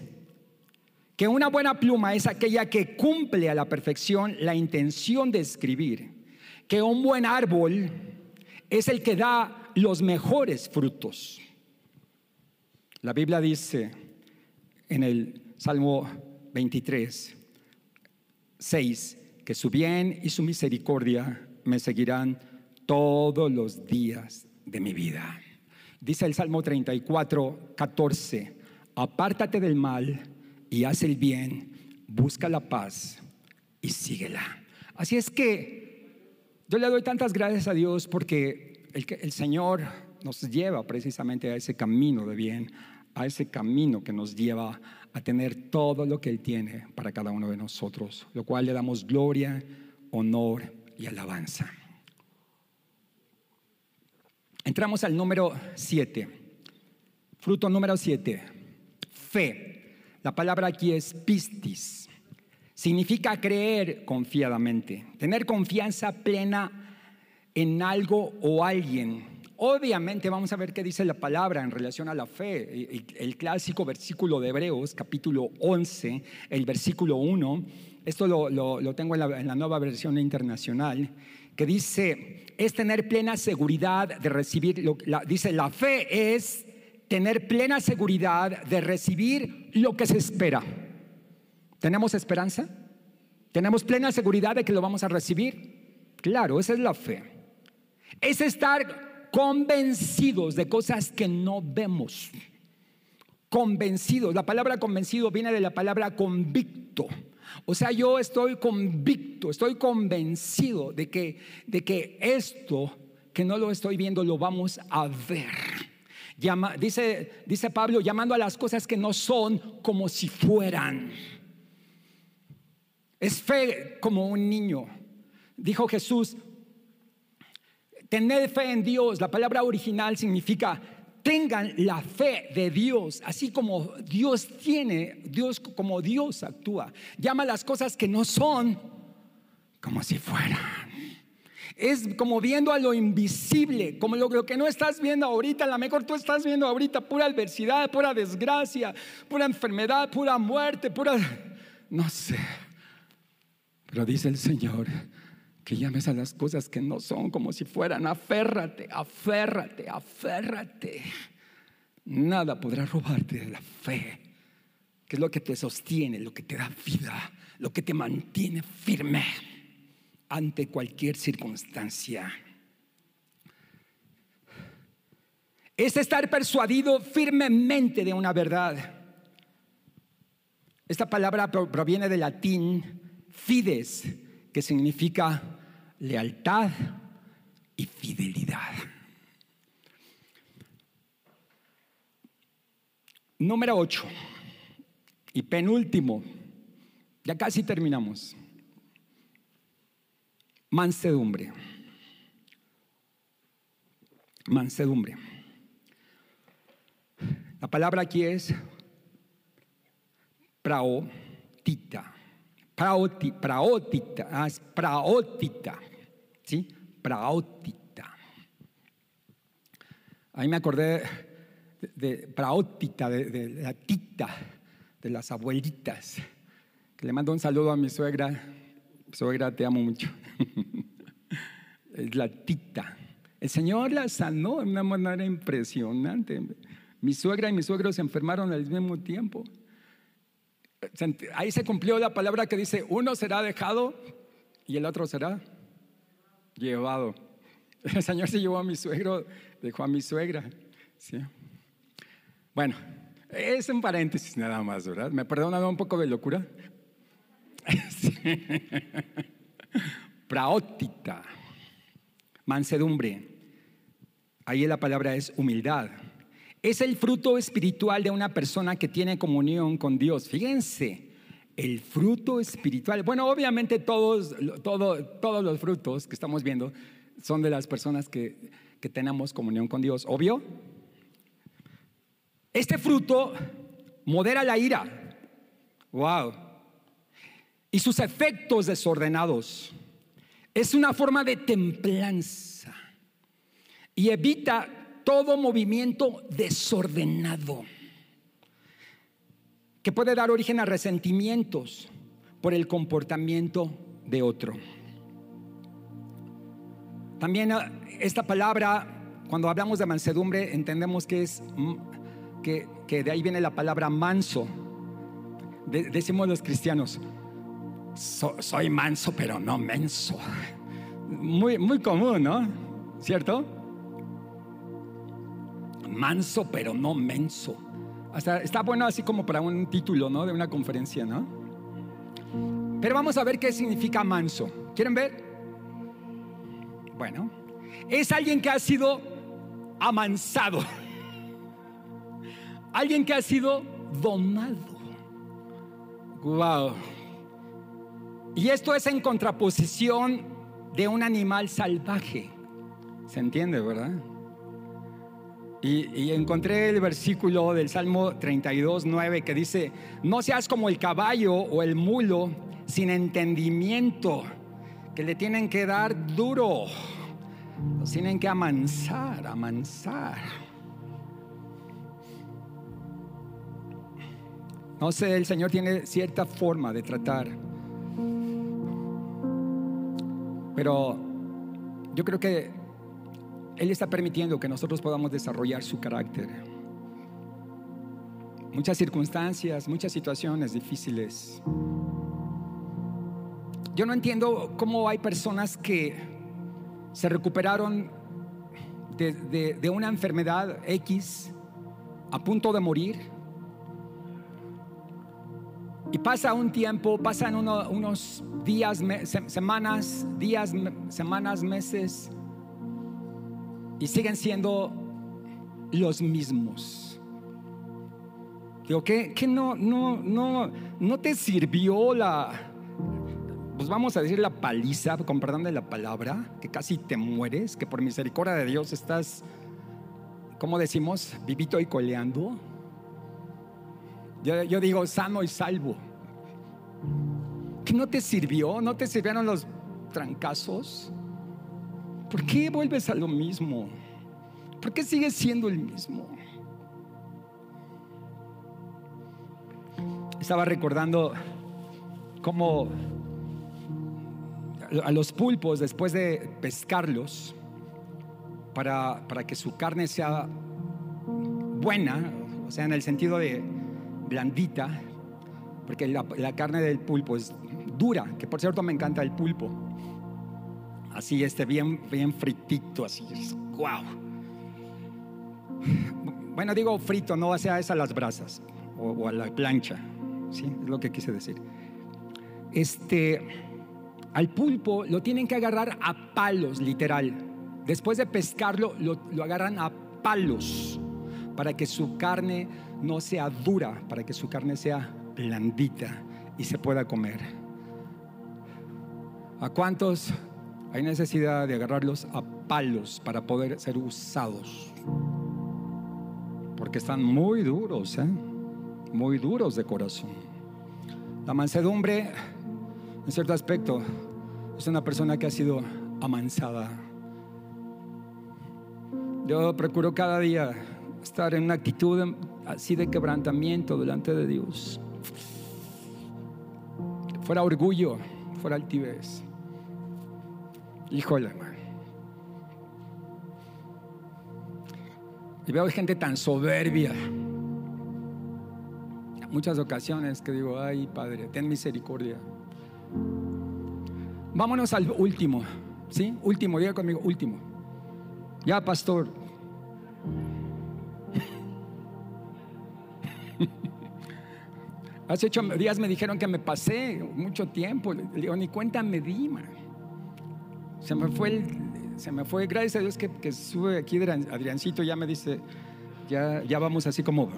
que una buena pluma es aquella que cumple a la perfección la intención de escribir, que un buen árbol es el que da los mejores frutos. La Biblia dice en el Salmo 23, 6, que su bien y su misericordia me seguirán todos los días de mi vida. Dice el Salmo 34, 14, apártate del mal y haz el bien, busca la paz y síguela. Así es que yo le doy tantas gracias a Dios porque el, Señor nos lleva precisamente a ese camino de bien, a ese camino que nos lleva a tener todo lo que Él tiene para cada uno de nosotros, lo cual le damos gloria, honor y alabanza. Entramos al número 7, fruto número 7 fe. La palabra aquí es pistis. Significa creer confiadamente, tener confianza plena en algo o alguien. Obviamente vamos a ver qué dice la palabra en relación a la fe. El, clásico versículo de Hebreos, capítulo 11, el versículo 1, esto lo, tengo en la, nueva versión internacional, que dice, es tener plena seguridad de recibir, dice, la fe es tener plena seguridad de recibir lo que se espera. ¿Tenemos esperanza? ¿Tenemos plena seguridad de que lo vamos a recibir? Claro, esa es la fe. Es estar convencidos de cosas que no vemos. Convencidos. La palabra convencido viene de la palabra convicto. O sea, yo estoy convicto, estoy convencido de que, de que esto que no lo estoy viendo lo vamos a ver dice, dice Pablo, llamando a las cosas que no son como si fueran. Es fe como un niño. Dijo Jesús, tened fe en Dios. La palabra original significa tengan la fe de Dios, así como Dios tiene, Dios como Dios actúa. Llama las cosas que no son como si fueran es como viendo a lo invisible, como lo, que no estás viendo ahorita, a lo mejor tú estás viendo ahorita pura adversidad, pura desgracia, pura enfermedad, pura muerte, pura... No sé. Pero dice el Señor que llames a las cosas que no son como si fueran. Aférrate, aférrate, aférrate. Nada podrá robarte de la fe, que es lo que te sostiene, lo que te da vida, lo que te mantiene firme ante cualquier circunstancia. Es estar persuadido firmemente de una verdad. Esta palabra proviene del latín fides, que significa lealtad y fidelidad. Número 8 y penúltimo, ya casi terminamos. Mansedumbre. Mansedumbre. La palabra aquí es praotita. Praoti, praotita. Ah, praotita. ¿Sí? Praotita. Ahí me acordé de, praótita, de, de la tita, de las abuelitas. Que le mando un saludo a mi suegra. Suegra, te amo mucho. es la tita. El Señor la sanó de una manera impresionante. Mi suegra y mi suegro se enfermaron al mismo tiempo. Ahí se cumplió la palabra que dice, uno será dejado y el otro será llevado. El Señor se llevó a mi suegro, dejó a mi suegra. ¿sí? Bueno, es un paréntesis nada más, ¿verdad? ¿Me perdonan un poco de locura? Sí. Mansedumbre. Ahí la palabra es humildad. Es el fruto espiritual de una persona que tiene comunión con Dios. Fíjense, el fruto espiritual. Bueno, obviamente todos, todos los frutos que estamos viendo son de las personas que, que tenemos comunión con Dios. ¿Obvio? Este fruto modera la ira. Wow. Y sus efectos desordenados. Es una forma de templanza. Y evita todo movimiento desordenado que puede dar origen a resentimientos por el comportamiento de otro. También ah, esta palabra, cuando hablamos de mansedumbre, entendemos que es que, de ahí viene la palabra manso. decimos los cristianos, soy manso pero no menso. Muy, muy común, ¿no? ¿Cierto? Manso pero no menso. Hasta está bueno así como para un título, ¿no? De una conferencia, ¿no? Pero vamos a ver qué significa manso. ¿Quieren ver? Bueno, es alguien que ha sido amansado. Alguien que ha sido domado. Wow. Y esto es en contraposición de un animal salvaje. ¿Se entiende, verdad? Y, encontré el versículo del Salmo 32, 9 que dice, no seas como el caballo o el mulo sin entendimiento, que le tienen que dar duro, los tienen que amansar, amansar. No sé, el Señor tiene cierta forma de tratar, pero yo creo que él está permitiendo que nosotros podamos desarrollar su carácter. Muchas circunstancias, muchas situaciones difíciles. Yo no entiendo cómo hay personas que se recuperaron de, una enfermedad X a punto de morir. Y pasa un tiempo, pasan unos días, semanas, días, semanas, meses y siguen siendo los mismos. Digo, ¿qué, no, no, no, no te sirvió la, pues vamos a decir la paliza, con perdón de la palabra, que casi te mueres, que por misericordia de Dios estás, ¿cómo decimos? Vivito y coleando. Yo, yo digo sano y salvo. ¿Qué no te sirvió? ¿No te sirvieron los trancazos? ¿Por qué vuelves a lo mismo? ¿Por qué sigues siendo el mismo? Estaba recordando cómo a los pulpos, después de pescarlos, para, para que su carne sea buena, o sea, en el sentido de blandita, porque la, la carne del pulpo es dura, que por cierto me encanta el pulpo así este bien, bien fritito, así, wow. Bueno, digo frito, no sea esa a las brasas o, a la plancha, ¿sí? Es lo que quise decir. Este, al pulpo lo tienen que agarrar a palos, literal. Después de pescarlo, lo, lo agarran a palos para que su carne no sea dura, para que su carne sea blandita y se pueda comer. ¿A cuántos hay necesidad de agarrarlos a palos para poder ser usados. Porque están muy duros, ¿eh? muy duros de corazón. La mansedumbre, en cierto aspecto, es una persona que ha sido amansada. Yo procuro cada día estar en una actitud así de quebrantamiento delante de Dios. Fuera orgullo, fuera altivez. Híjole. Y veo gente tan soberbia. Muchas ocasiones que digo, ay Padre, ten misericordia. Vámonos al último, ¿sí? Último, diga conmigo, último. Ya, pastor. Hace ocho días me dijeron que me pasé mucho tiempo. Le digo, ni cuenta me di, man. Se me fue el, se me fue, gracias a Dios que, que sube aquí Adriancito, ya me dice, ya, ya vamos así como...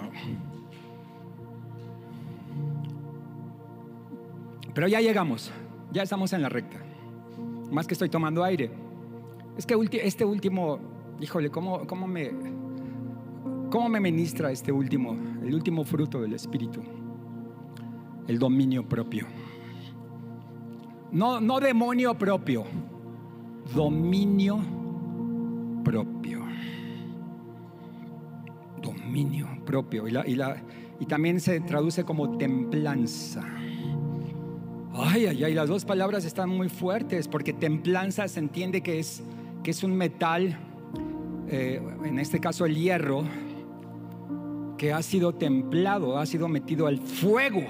Pero ya llegamos, ya estamos en la recta. Más que estoy tomando aire. Es que este último, híjole, ¿cómo, cómo, me, ¿cómo me ministra este último, el último fruto del Espíritu? El dominio propio. No, no demonio propio dominio propio. Dominio propio. Y, la, y, la, y también se traduce como templanza. Ay, ay, ay, las dos palabras están muy fuertes porque templanza se entiende que es, que es un metal, eh, en este caso el hierro, que ha sido templado, ha sido metido al fuego,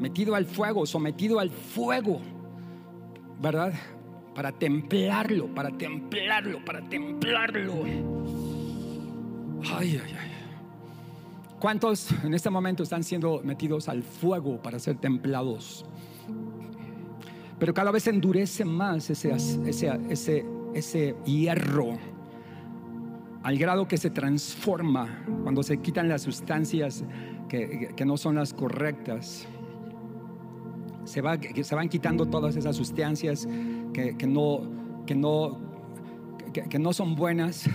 metido al fuego, sometido al fuego, ¿verdad? Para templarlo, para templarlo, para templarlo. Ay, ay, ay. ¿Cuántos en este momento están siendo metidos al fuego para ser templados? Pero cada vez endurece más ese, ese, ese, ese hierro al grado que se transforma cuando se quitan las sustancias que, que no son las correctas se, va, se van quitando todas esas sustancias que, no, que, no, que, no son buenas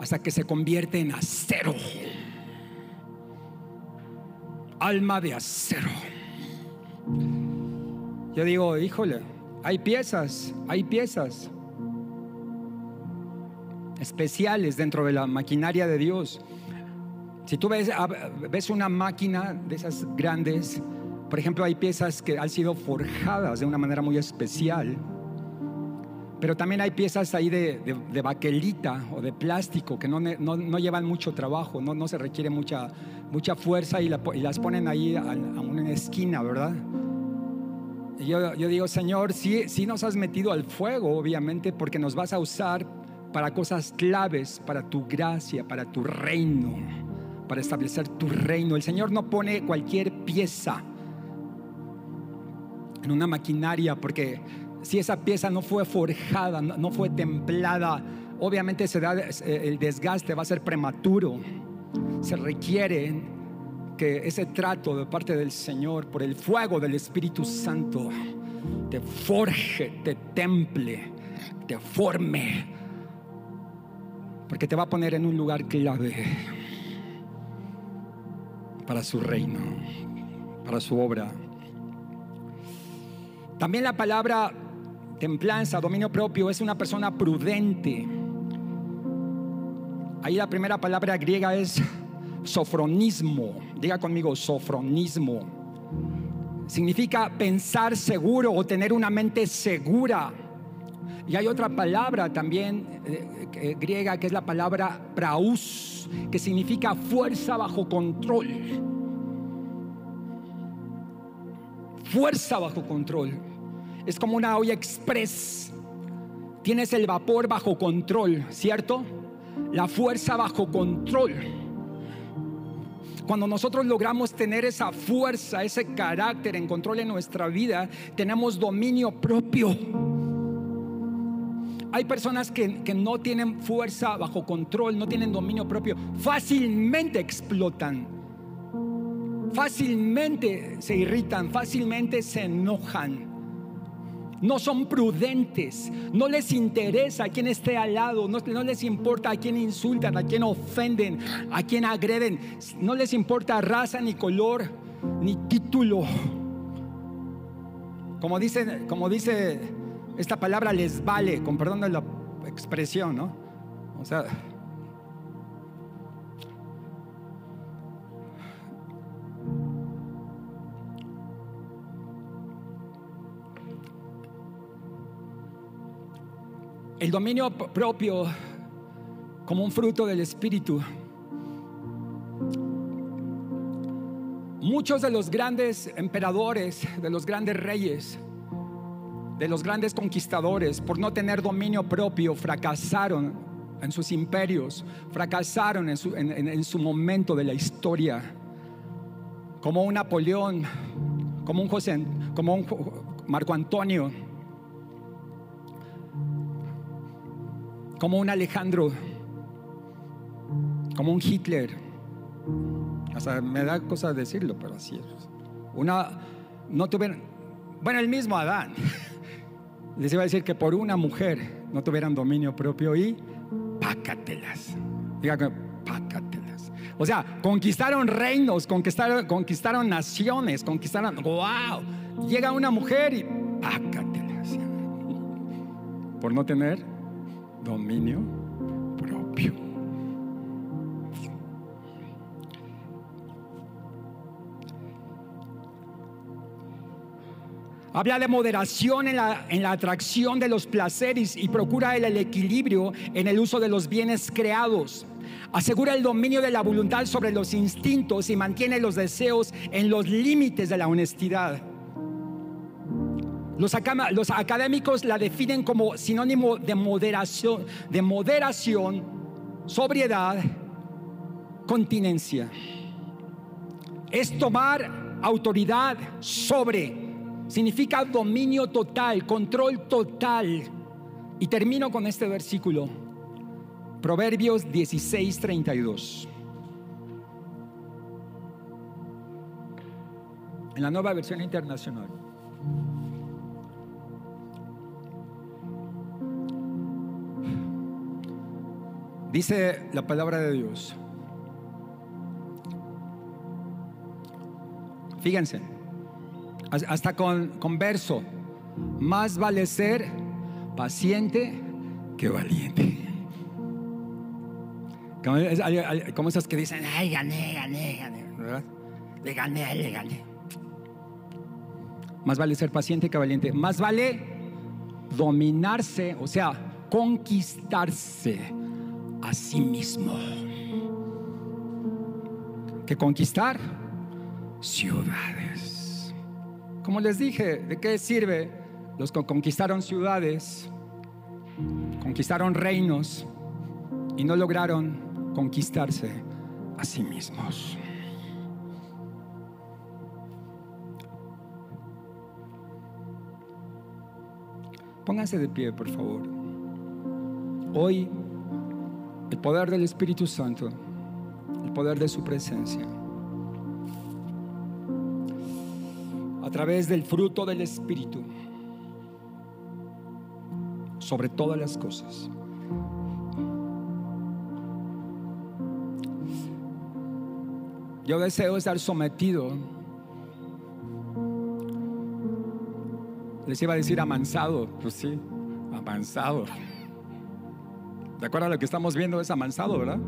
hasta que se convierte en acero. Alma de acero. Yo digo, híjole, hay piezas, hay piezas especiales dentro de la maquinaria de Dios. Si tú ves, ves una máquina de esas grandes, por ejemplo, hay piezas que han sido forjadas de una manera muy especial, pero también hay piezas ahí de, de, baquelita o de plástico que no, no, llevan mucho trabajo, no, no, se requiere mucha, mucha fuerza y, las ponen ahí a, una esquina, ¿verdad? Y yo, yo, digo, Señor, sí, sí nos has metido al fuego, obviamente, porque nos vas a usar para cosas claves, para tu gracia, para tu reino, para establecer tu reino. El Señor no pone cualquier pieza en una maquinaria, porque si esa pieza no fue forjada, no fue templada, obviamente da, el desgaste va a ser prematuro. Se requiere que ese trato de parte del Señor por el fuego del Espíritu Santo te forje, te temple, te forme, porque te va a poner en un lugar clave para su reino, para su obra. También la palabra templanza, dominio propio, es una persona prudente. Ahí la primera palabra griega es sofronismo. Diga conmigo, sofronismo. Significa pensar seguro o tener una mente segura. Y hay otra palabra también eh, eh, griega que es la palabra praus, que significa fuerza bajo control. Fuerza bajo control es como una olla express. Tienes el vapor bajo control, ¿cierto? La fuerza bajo control. Cuando nosotros logramos tener esa fuerza, ese carácter en control en nuestra vida, tenemos dominio propio. Hay personas que, que, no tienen fuerza bajo control, no tienen dominio propio, fácilmente explotan, fácilmente se irritan, fácilmente se enojan no son prudentes, no les interesa a quien esté al lado, no, les importa a quién insultan, a quién ofenden, a quién agreden, no les importa raza, ni color, ni título. Como dice, como dice esta palabra, les vale, con perdón de la expresión, ¿no? O sea, el dominio propio como un fruto del Espíritu. Muchos de los grandes emperadores, de los grandes reyes, de los grandes conquistadores, por no tener dominio propio, fracasaron en sus imperios, fracasaron en su, momento de la historia, como un Napoleón, como un José, como un Marco Antonio, como un Alejandro, como un Hitler. O sea, me da cosa decirlo, pero así es. Una, no tuvieron, bueno, el mismo Adán. Les iba a decir que por una mujer no tuvieran dominio propio y pácatelas. Diga pácatelas. O sea, conquistaron reinos, conquistaron, conquistaron naciones, conquistaron. ¡Wow! Llega una mujer y pácatelas. Por no tener dominio propio. Habla de moderación en la, en la, atracción de los placeres y procura el, el equilibrio en el uso de los bienes creados. Asegura el dominio de la voluntad sobre los instintos y mantiene los deseos en los límites de la honestidad. Los, académicos la definen como sinónimo de moderación, de moderación, sobriedad, continencia. Es tomar autoridad sobre, significa dominio total, control total. Y termino con este versículo, Proverbios 16, 32. En la nueva versión internacional. Dice la palabra de Dios. Fíjense, hasta con, verso, más vale ser paciente que valiente. Como, esas que dicen, ay, gané, gané, gané, ¿verdad? Le gané, le gané. Más vale ser paciente que valiente. Más vale dominarse, o sea, conquistarse a sí mismo que conquistar ciudades. Como les dije, ¿de qué sirve los que conquistaron ciudades, conquistaron reinos y no lograron conquistarse a sí mismos? Pónganse de pie, por favor. Hoy el poder del Espíritu Santo, el poder de su presencia. A través del fruto del Espíritu, sobre todas las cosas. Yo deseo estar sometido. Les iba a decir amansado, pues sí, amansado. De acuerdo a lo que estamos viendo es amansado, ¿verdad?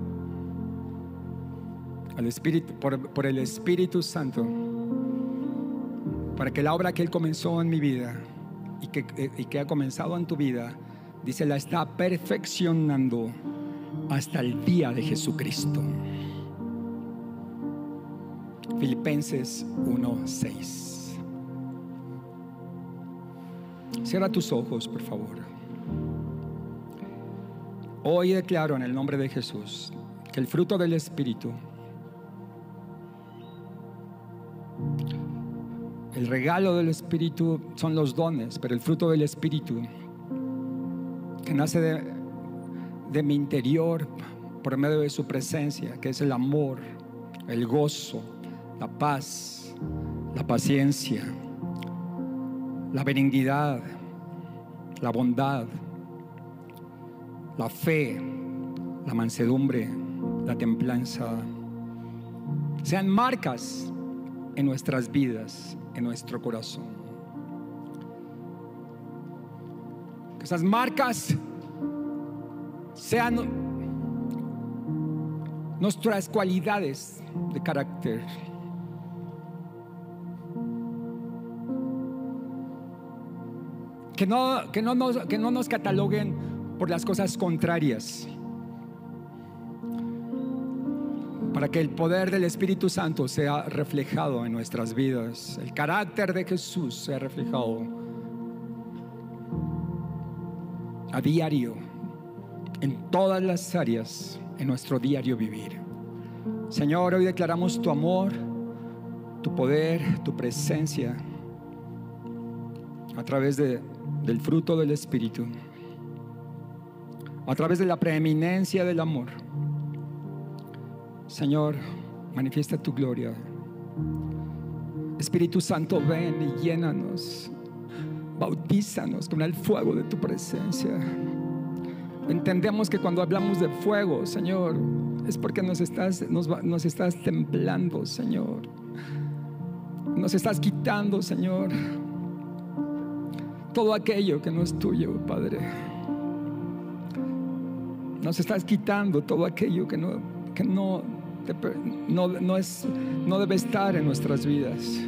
Espíritu, por, el Espíritu Santo. Para que la obra que Él comenzó en mi vida y que, y que ha comenzado en tu vida, dice, la está perfeccionando hasta el día de Jesucristo. Filipenses 1:6. Cierra tus ojos, por favor. Hoy declaro en el nombre de Jesús que el fruto del Espíritu, el regalo del Espíritu son los dones, pero el fruto del Espíritu que nace de, de mi interior por medio de su presencia, que es el amor, el gozo, la paz, la paciencia, la benignidad, la bondad, la fe, la mansedumbre, la templanza, sean marcas en nuestras vidas, en nuestro corazón. Que esas marcas sean nuestras cualidades de carácter. Que no, que no, nos, que no nos cataloguen por las cosas contrarias. Para que el poder del Espíritu Santo sea reflejado en nuestras vidas. El carácter de Jesús sea reflejado a diario en todas las áreas en nuestro diario vivir. Señor, hoy declaramos tu amor, tu poder, tu presencia a través de, del fruto del Espíritu, a través de la preeminencia del amor. Señor, manifiesta tu gloria. Espíritu Santo, ven y llénanos, bautízanos con el fuego de tu presencia. Entendemos que cuando hablamos de fuego, Señor, es porque nos estás, nos, nos estás templando, Señor. Nos estás quitando, Señor, todo aquello que no es tuyo, Padre. Nos estás quitando todo aquello que no, que no, no, no, es, no debe estar en nuestras vidas.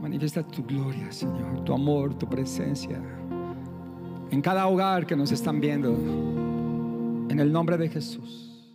Manifiesta tu gloria, Señor, tu amor, tu presencia en cada hogar que nos están viendo. En el nombre de Jesús.